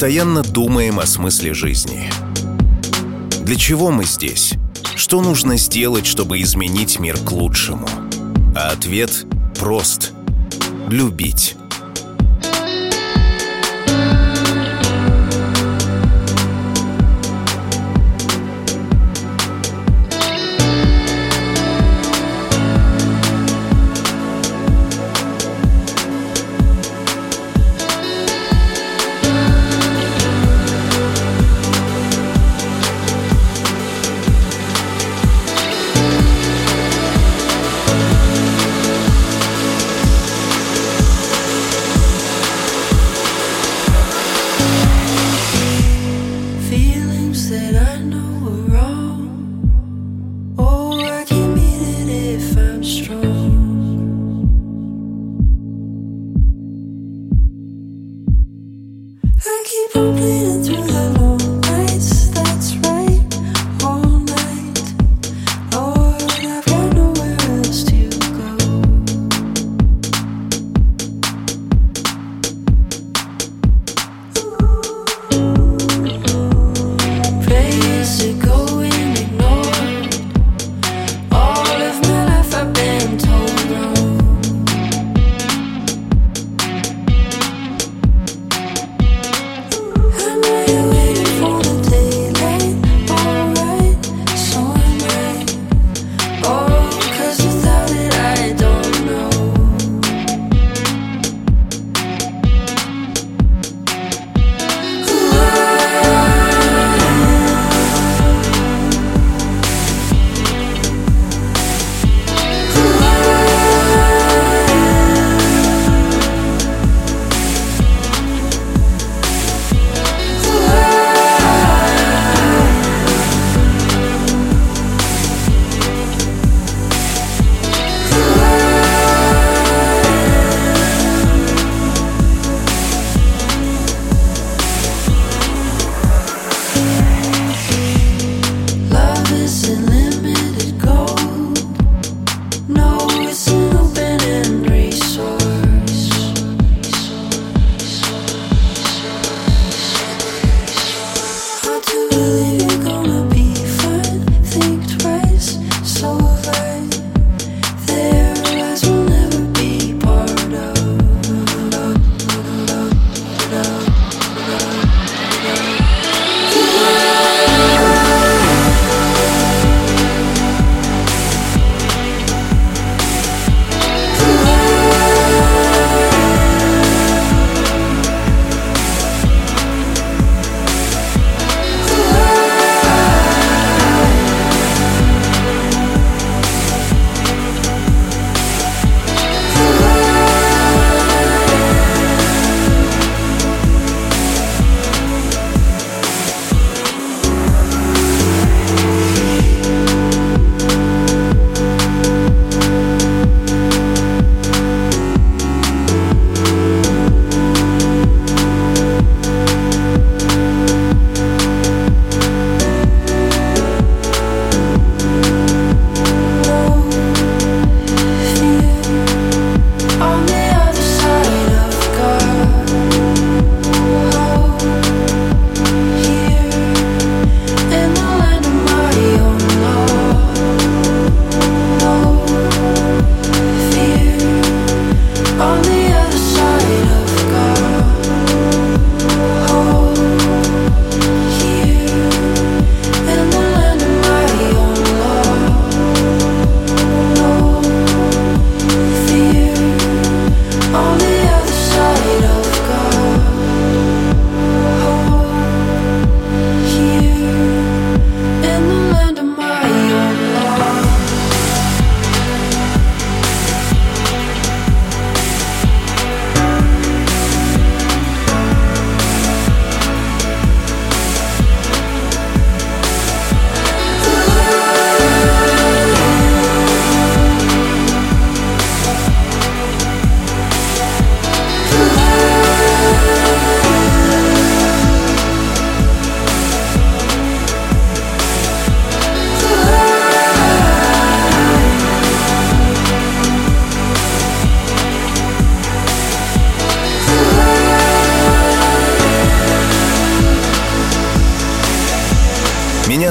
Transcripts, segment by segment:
Постоянно думаем о смысле жизни. Для чего мы здесь? Что нужно сделать, чтобы изменить мир к лучшему? А ответ прост. Любить.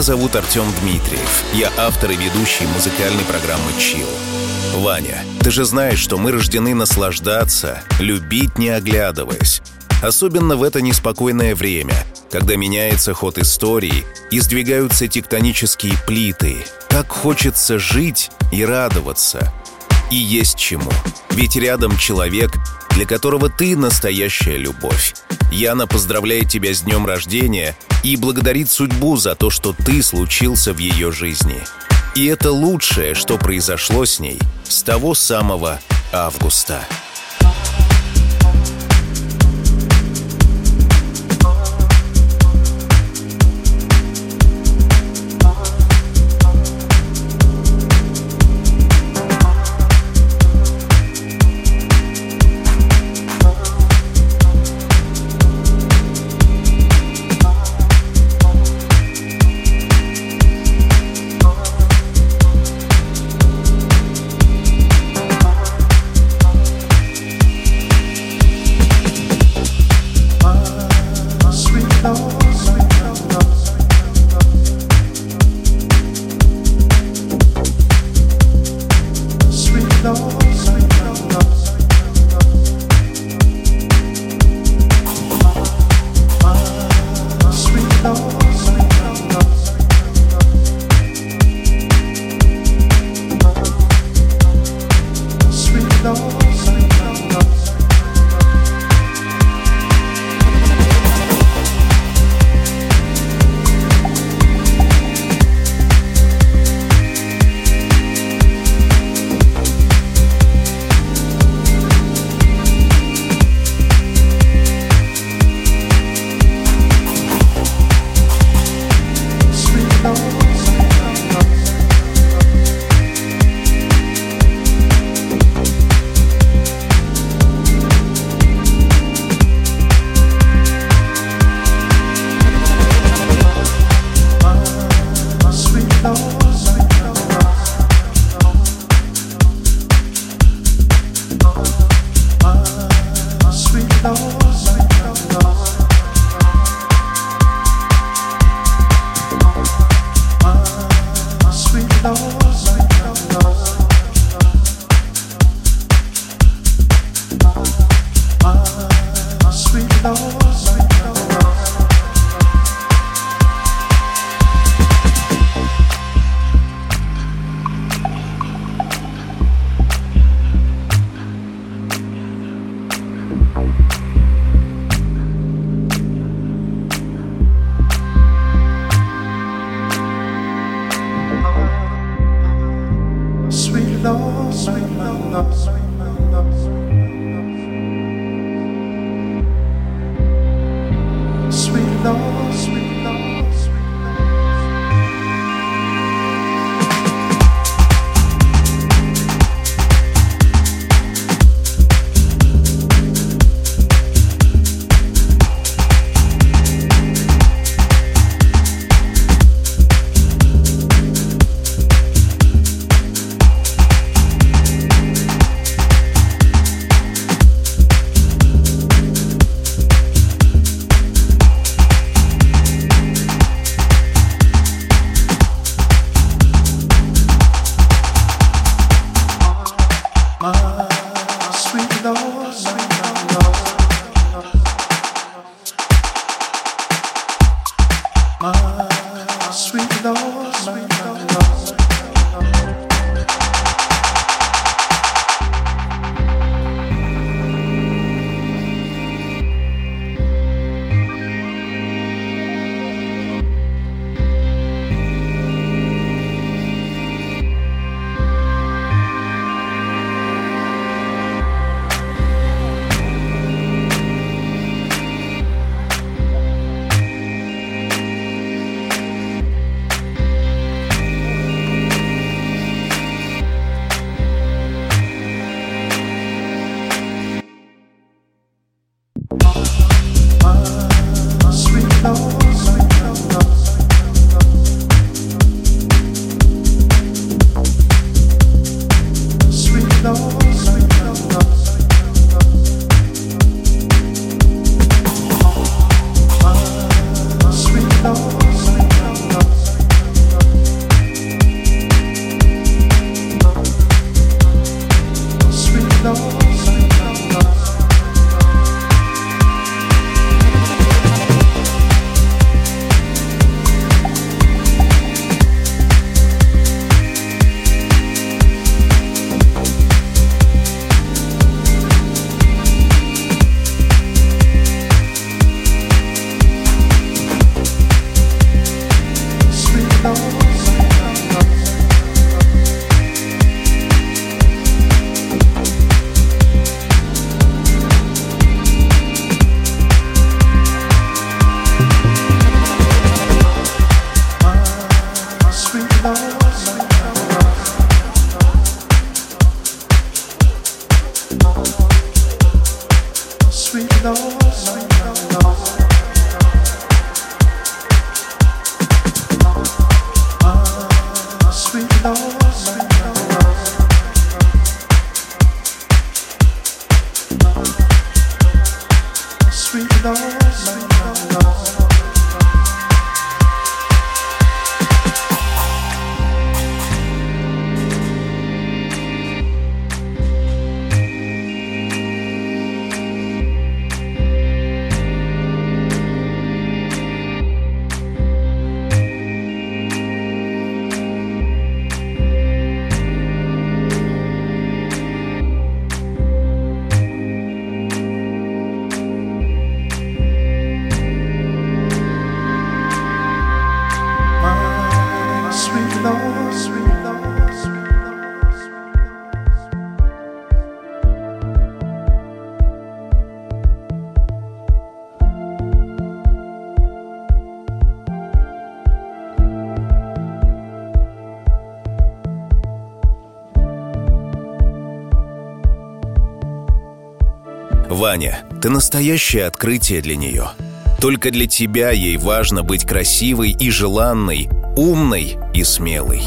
Зовут Артем Дмитриев. Я автор и ведущий музыкальной программы «Чил». Ваня, ты же знаешь, что мы рождены наслаждаться, любить не оглядываясь. Особенно в это неспокойное время, когда меняется ход истории и сдвигаются тектонические плиты. Как хочется жить и радоваться. И есть чему. Ведь рядом человек, для которого ты настоящая любовь. Яна поздравляет тебя с днем рождения и благодарит судьбу за то, что ты случился в ее жизни. И это лучшее, что произошло с ней с того самого августа. Ваня, ты настоящее открытие для нее. Только для тебя ей важно быть красивой и желанной, умной и смелой.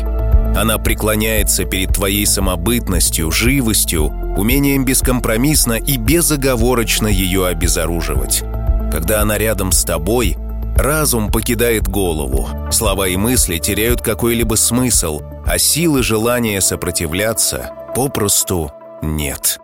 Она преклоняется перед твоей самобытностью, живостью, умением бескомпромиссно и безоговорочно ее обезоруживать. Когда она рядом с тобой, разум покидает голову, слова и мысли теряют какой-либо смысл, а силы желания сопротивляться попросту нет.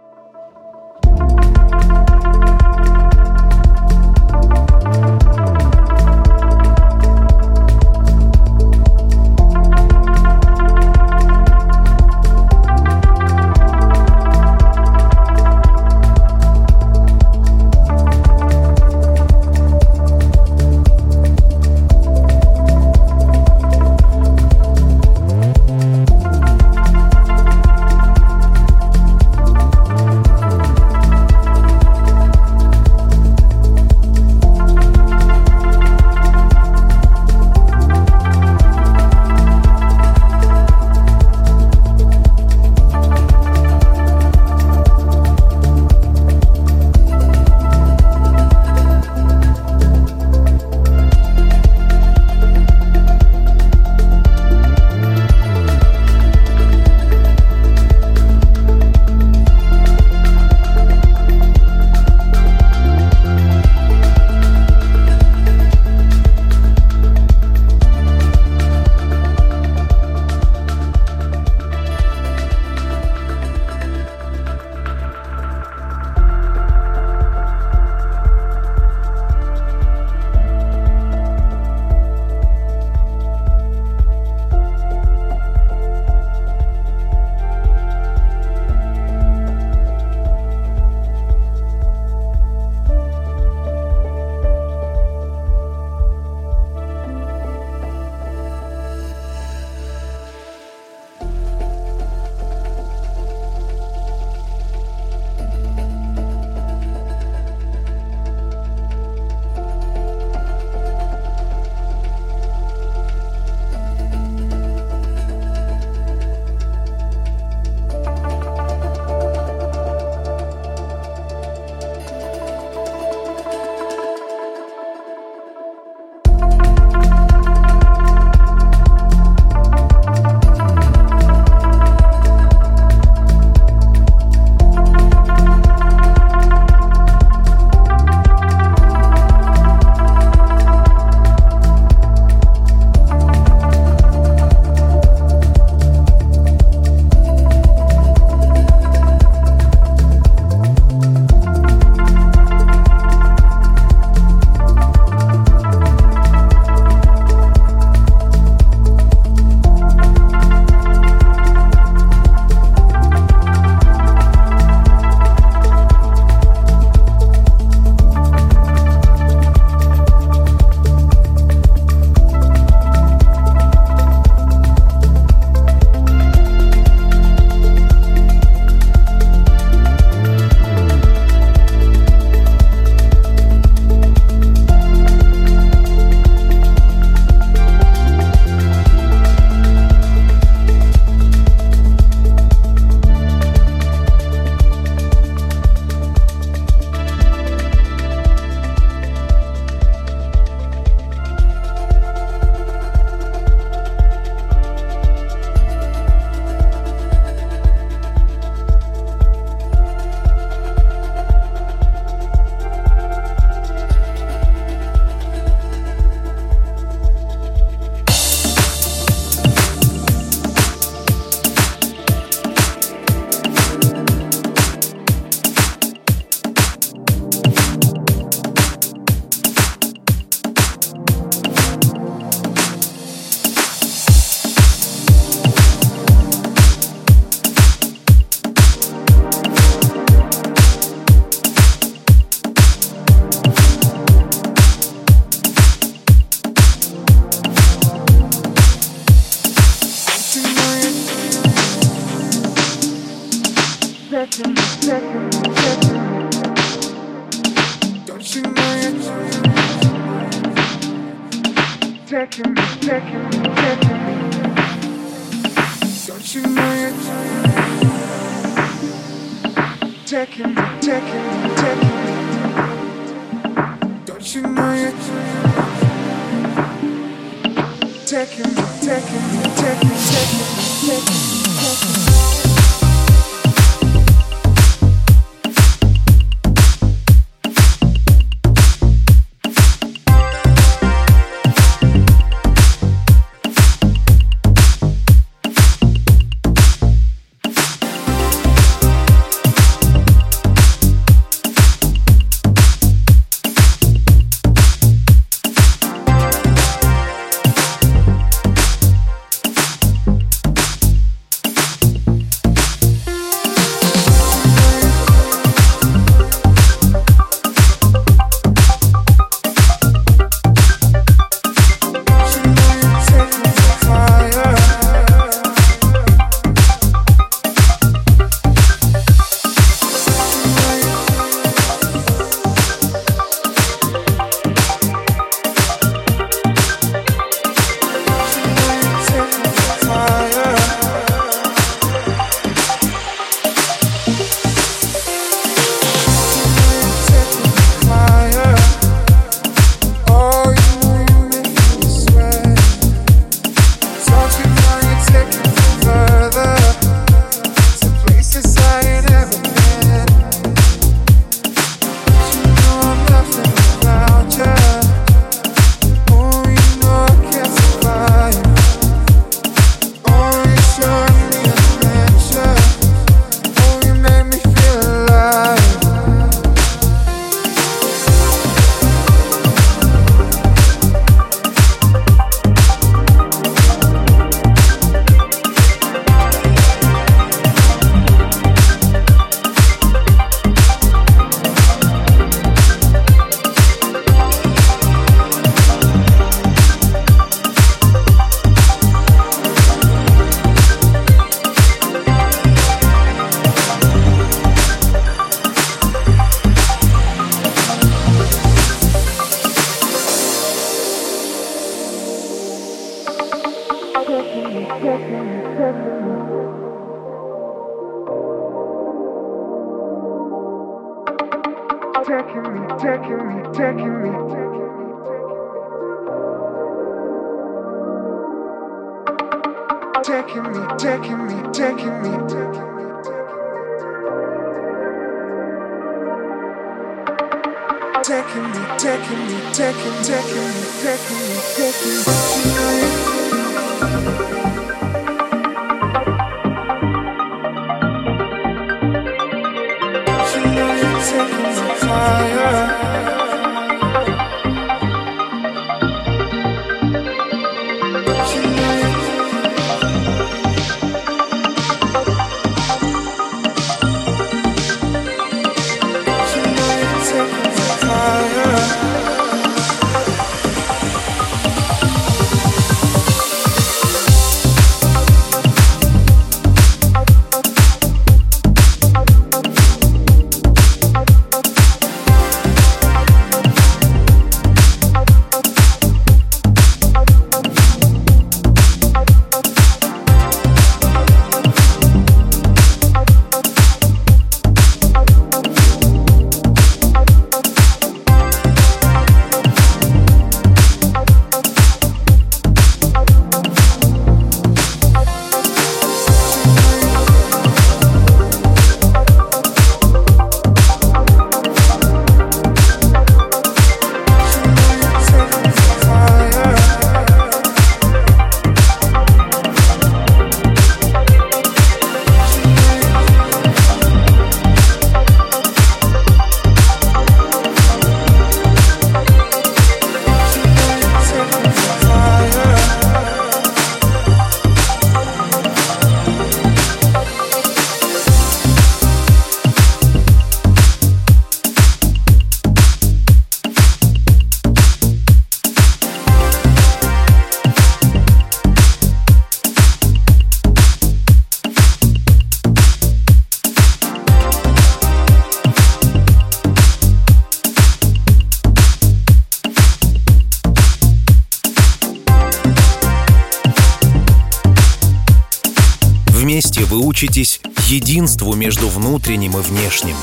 Учитесь единству между внутренним и внешним.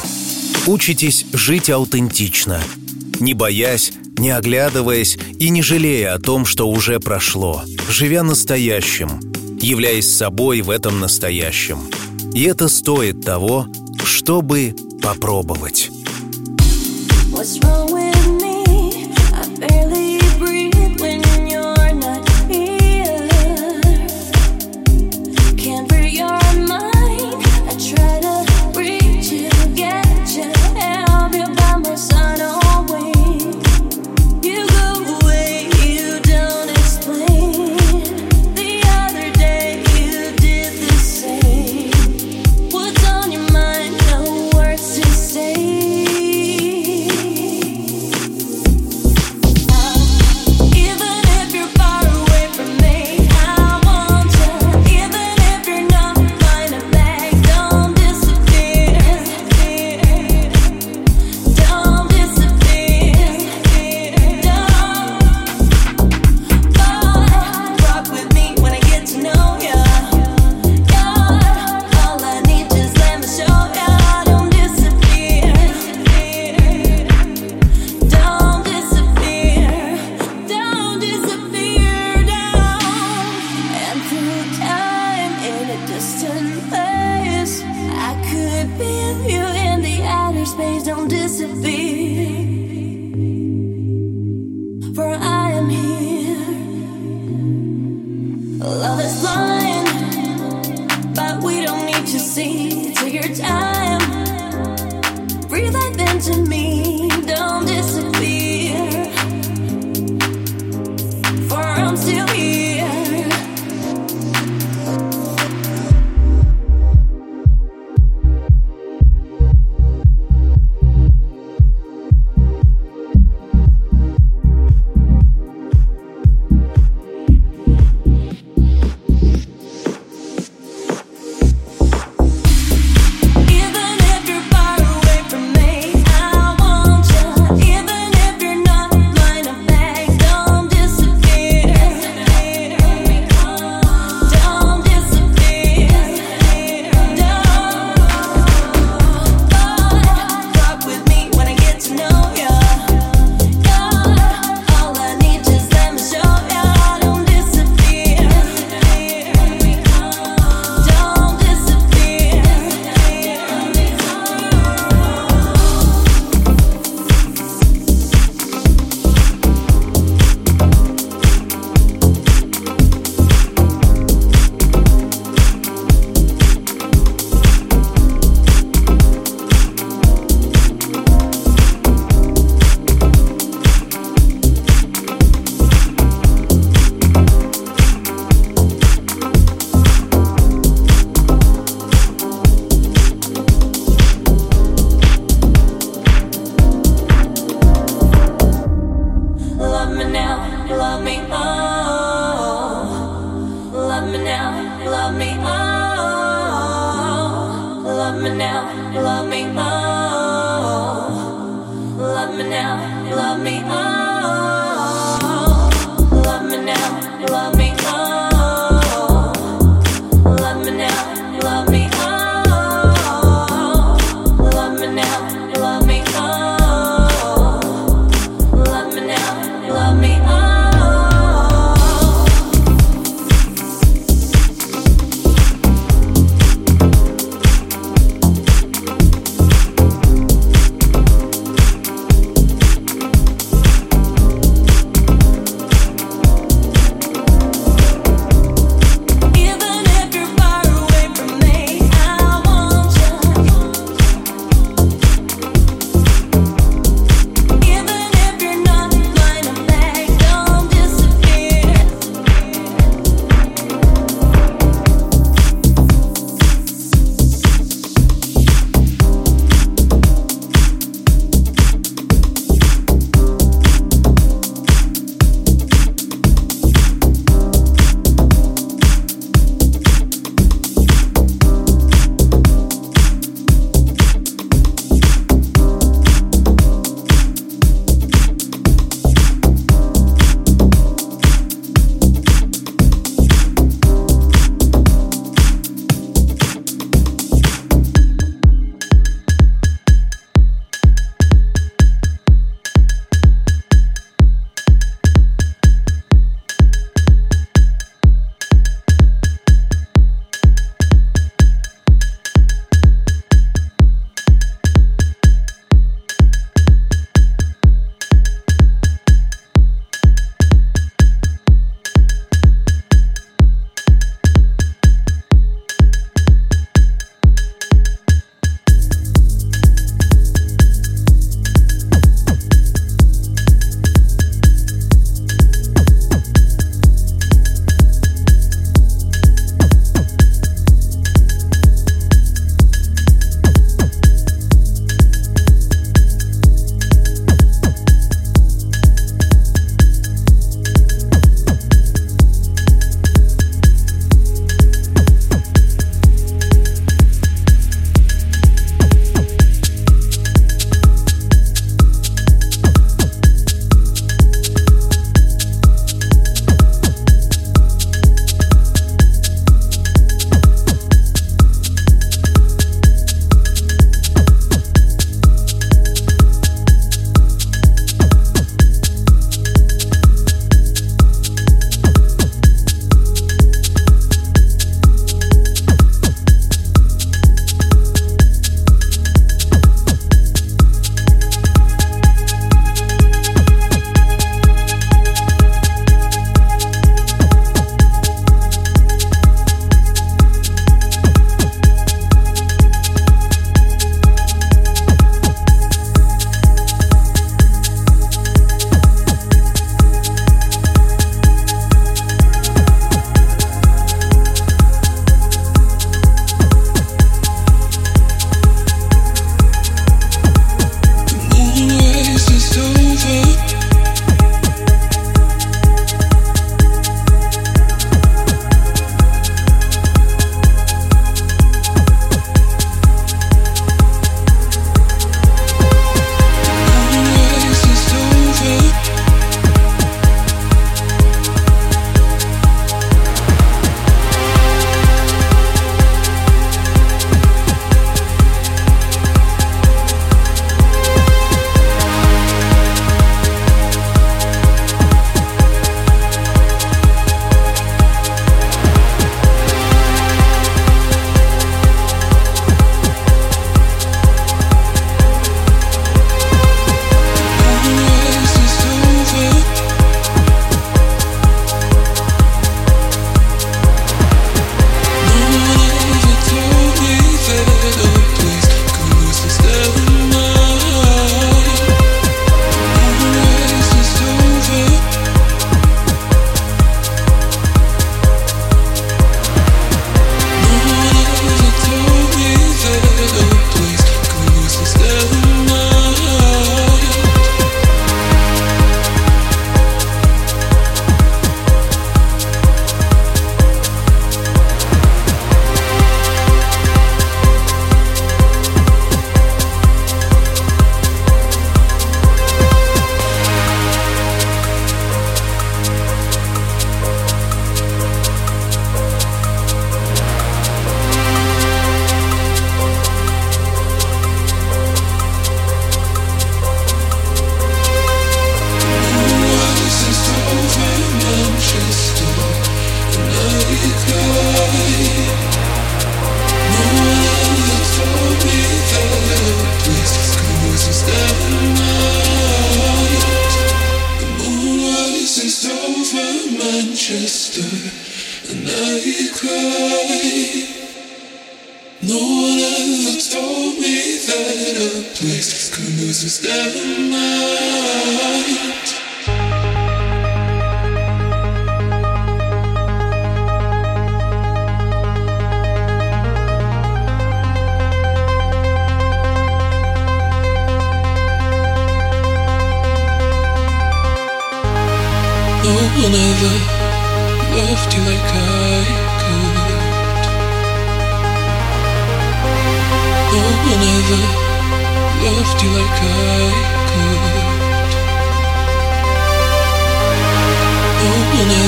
Учитесь жить аутентично, не боясь, не оглядываясь и не жалея о том, что уже прошло, живя настоящим, являясь собой в этом настоящем. И это стоит того, чтобы попробовать. What's wrong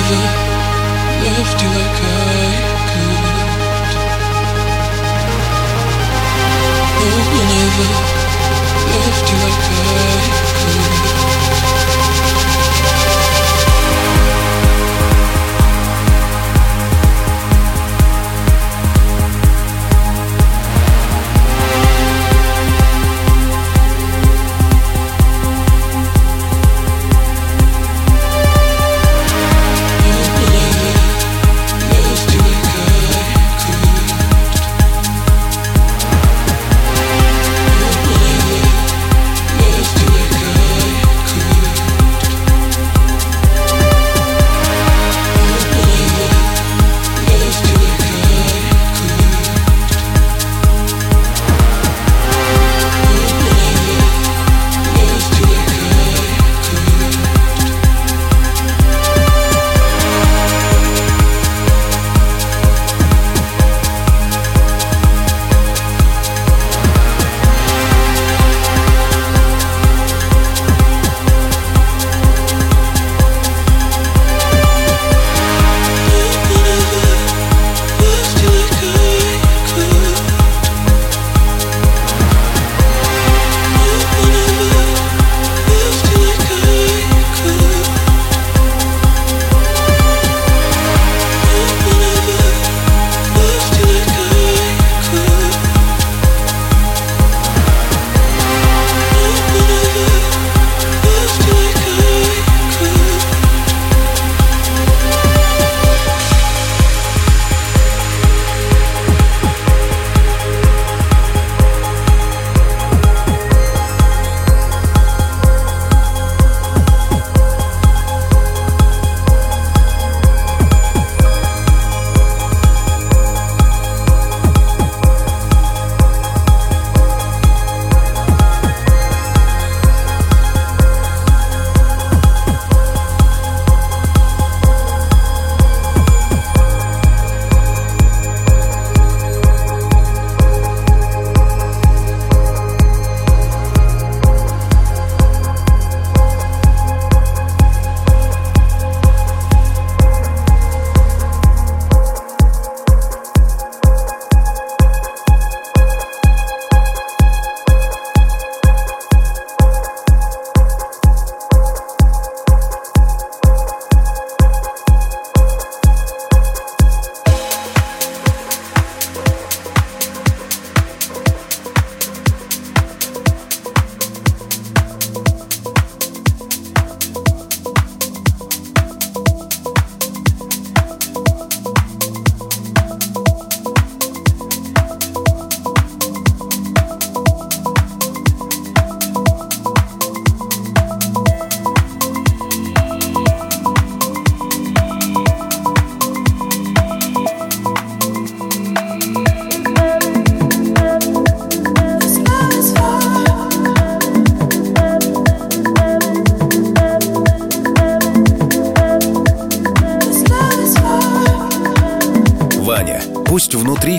You.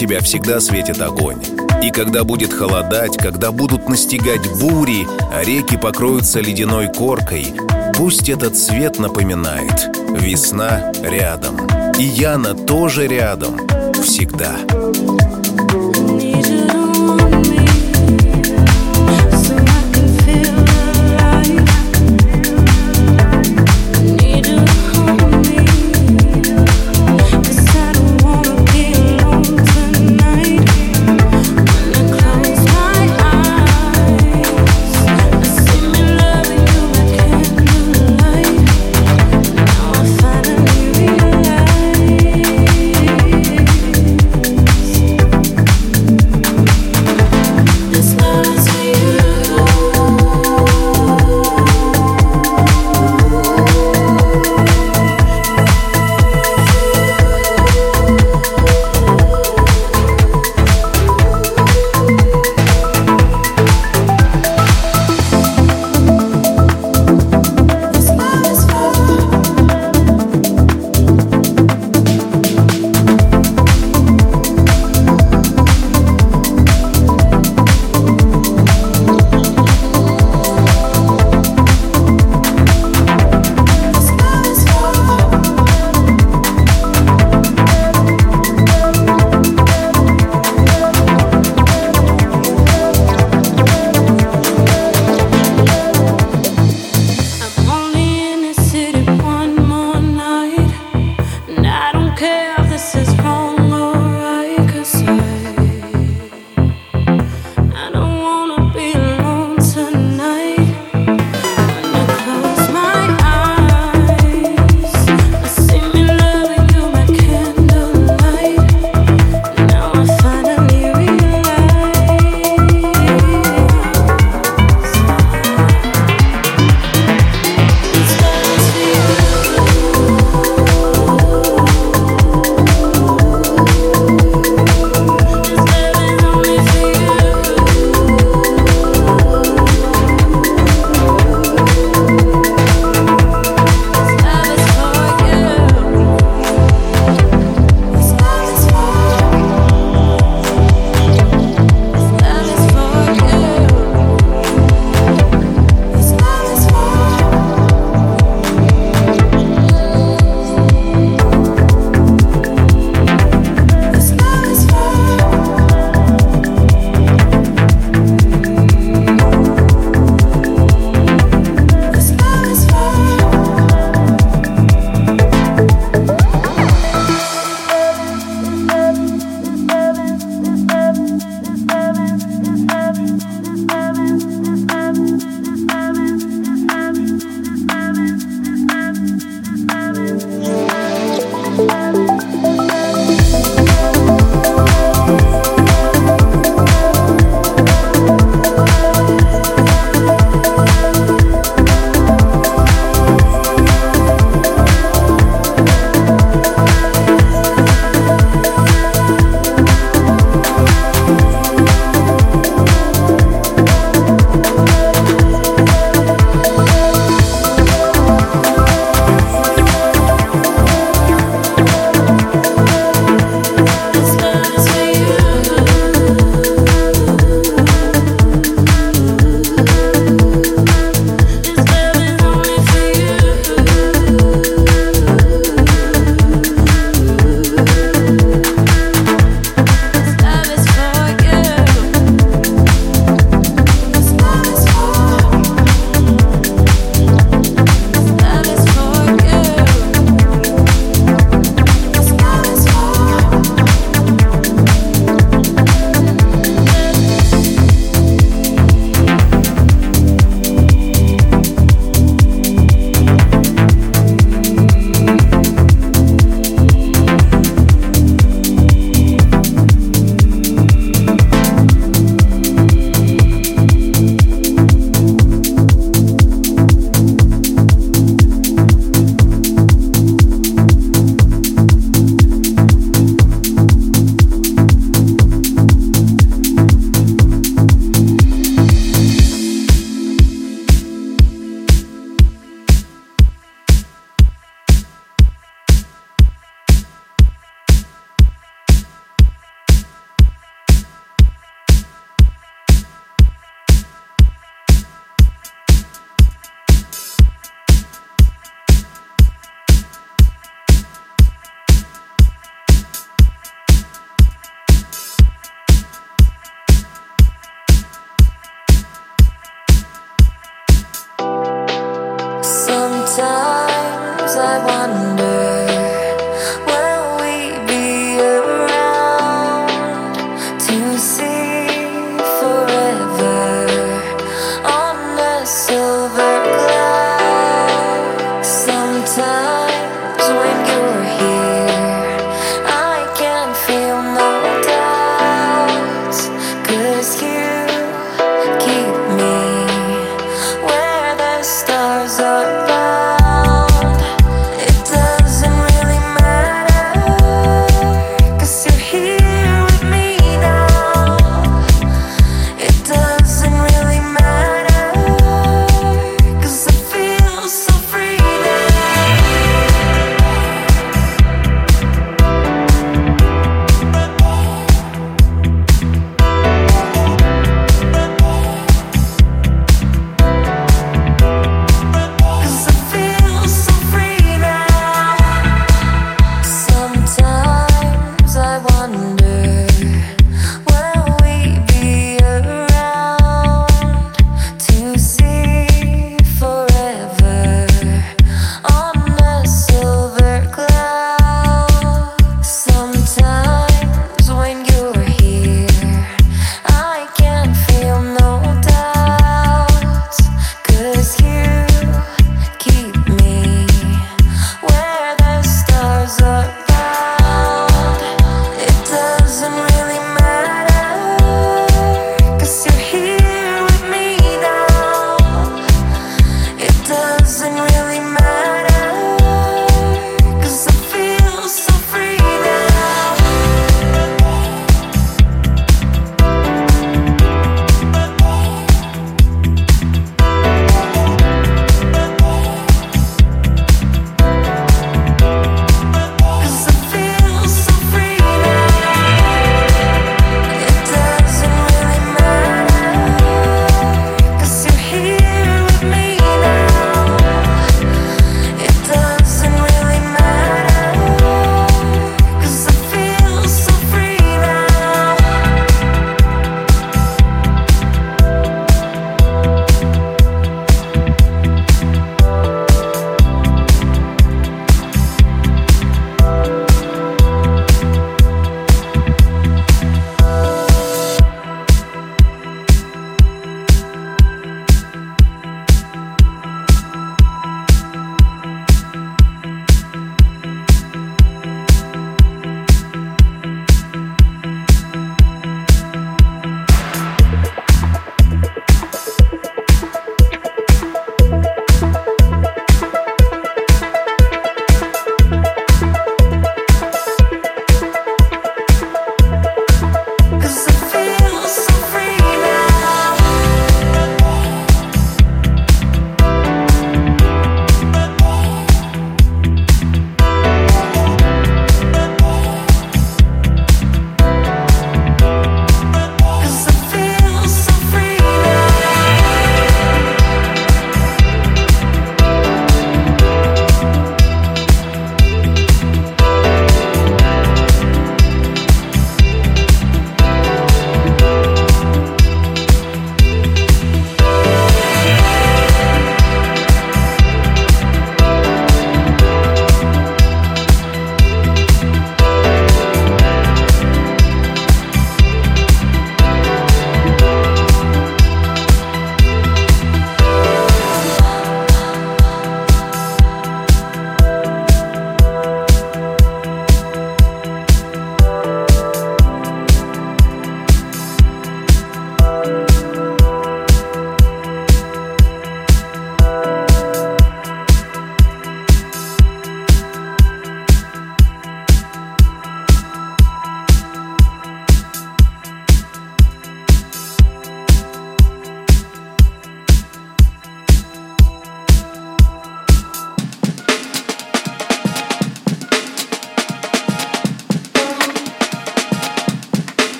Тебя всегда светит огонь. И когда будет холодать, когда будут настигать бури, а реки покроются ледяной коркой, пусть этот свет напоминает «Весна рядом». И Яна тоже рядом. Всегда.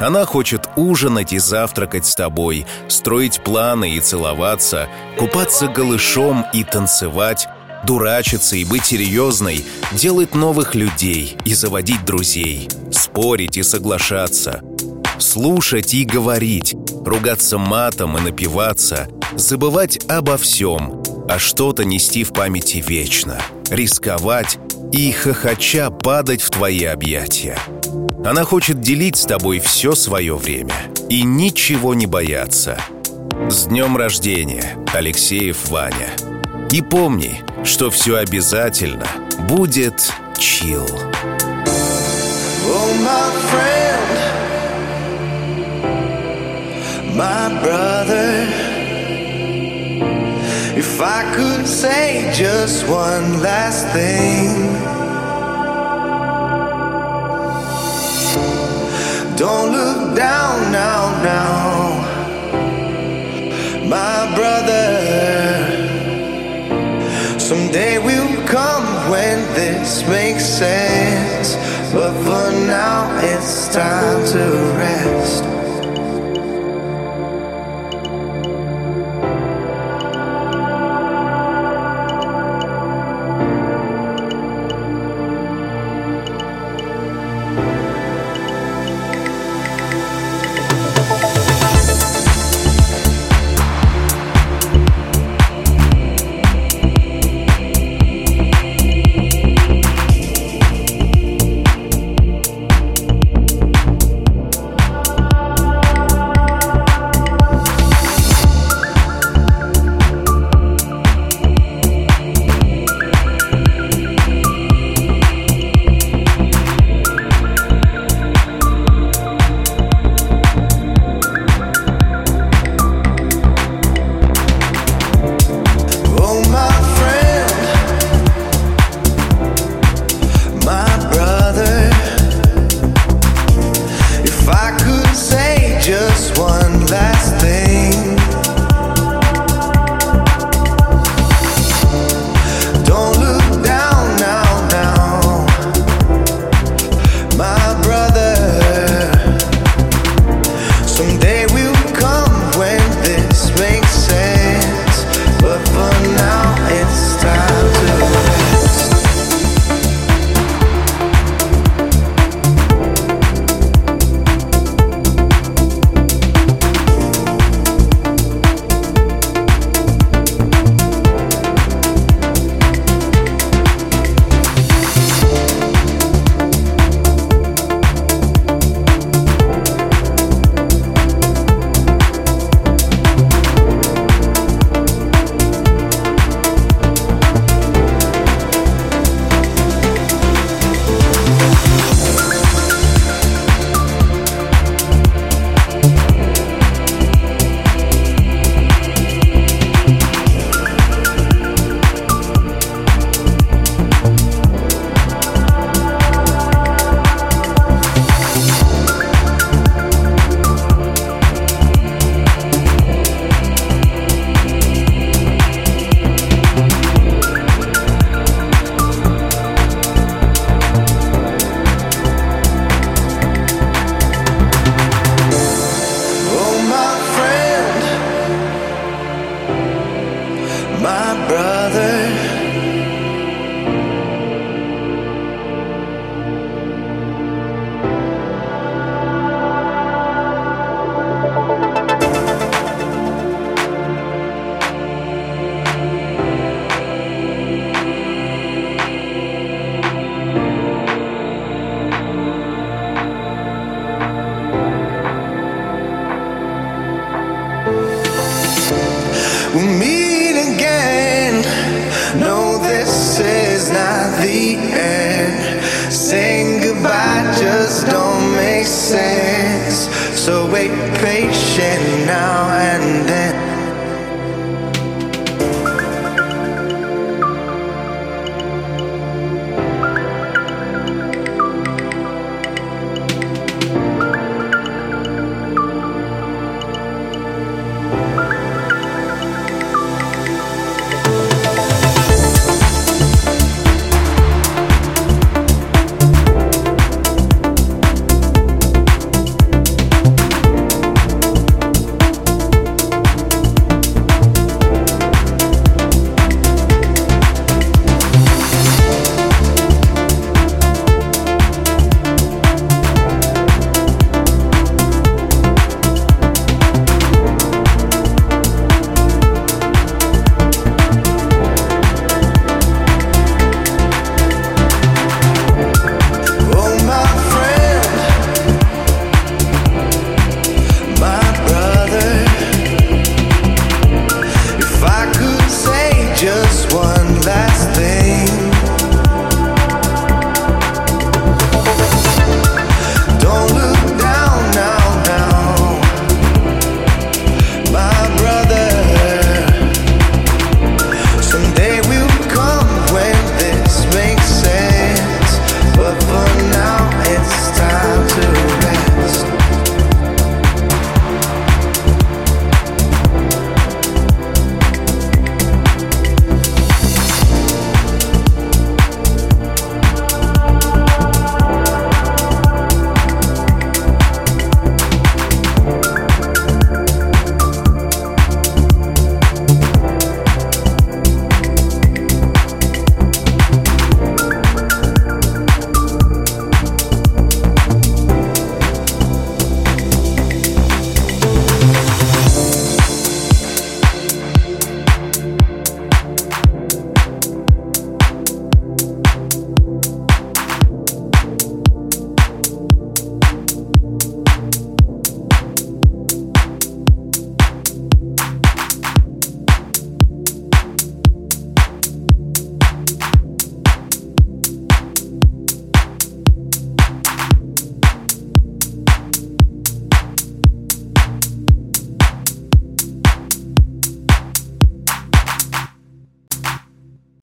Она хочет ужинать и завтракать с тобой, строить планы и целоваться, купаться голышом и танцевать, дурачиться и быть серьезной, делать новых людей и заводить друзей, спорить и соглашаться, слушать и говорить, ругаться матом и напиваться, забывать обо всем, а что-то нести в памяти вечно, рисковать и хохоча падать в твои объятия. Она хочет делить с тобой все свое время и ничего не бояться. С днем рождения, Алексеев Ваня. И помни, что все обязательно будет чил. Oh, my brother, if I could say just one last thing. Don't look down now, now, my brother. Someday we'll come when this makes sense. But for now, it's time to rest.